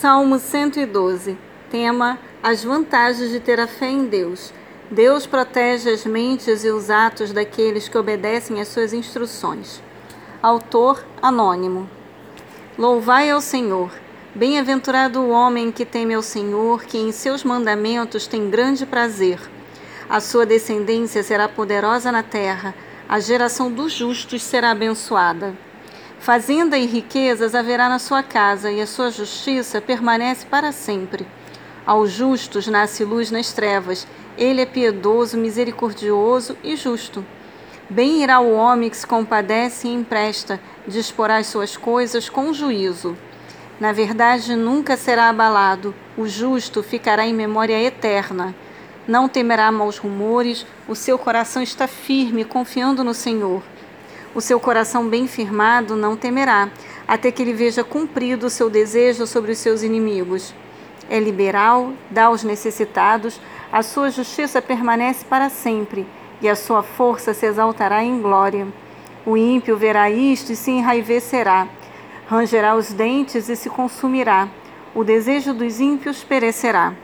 Salmo 112. Tema: As vantagens de ter a fé em Deus. Deus protege as mentes e os atos daqueles que obedecem às suas instruções. Autor anônimo. Louvai ao Senhor. Bem-aventurado o homem que teme ao Senhor, que em seus mandamentos tem grande prazer. A sua descendência será poderosa na terra, a geração dos justos será abençoada. Fazenda e riquezas haverá na sua casa, e a sua justiça permanece para sempre. Aos justos nasce luz nas trevas, ele é piedoso, misericordioso e justo. Bem irá o homem que se compadece e empresta, disporá as suas coisas com juízo. Na verdade, nunca será abalado, o justo ficará em memória eterna. Não temerá maus rumores, o seu coração está firme, confiando no Senhor. O seu coração bem firmado não temerá, até que ele veja cumprido o seu desejo sobre os seus inimigos. É liberal, dá aos necessitados, a sua justiça permanece para sempre, e a sua força se exaltará em glória. O ímpio verá isto e se enraivecerá, rangerá os dentes e se consumirá. O desejo dos ímpios perecerá.